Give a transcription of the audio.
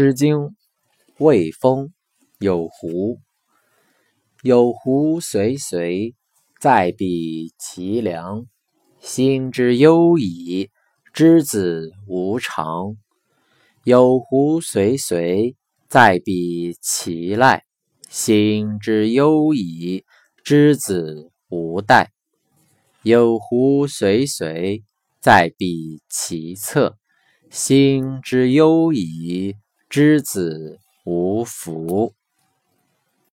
诗经·卫风·有狐。有狐随随，在彼其梁。心之忧矣，之子无常。有狐随随，在彼其赖。心之忧矣，之子无待。有狐随随，在彼其侧。心之忧矣，之子无福。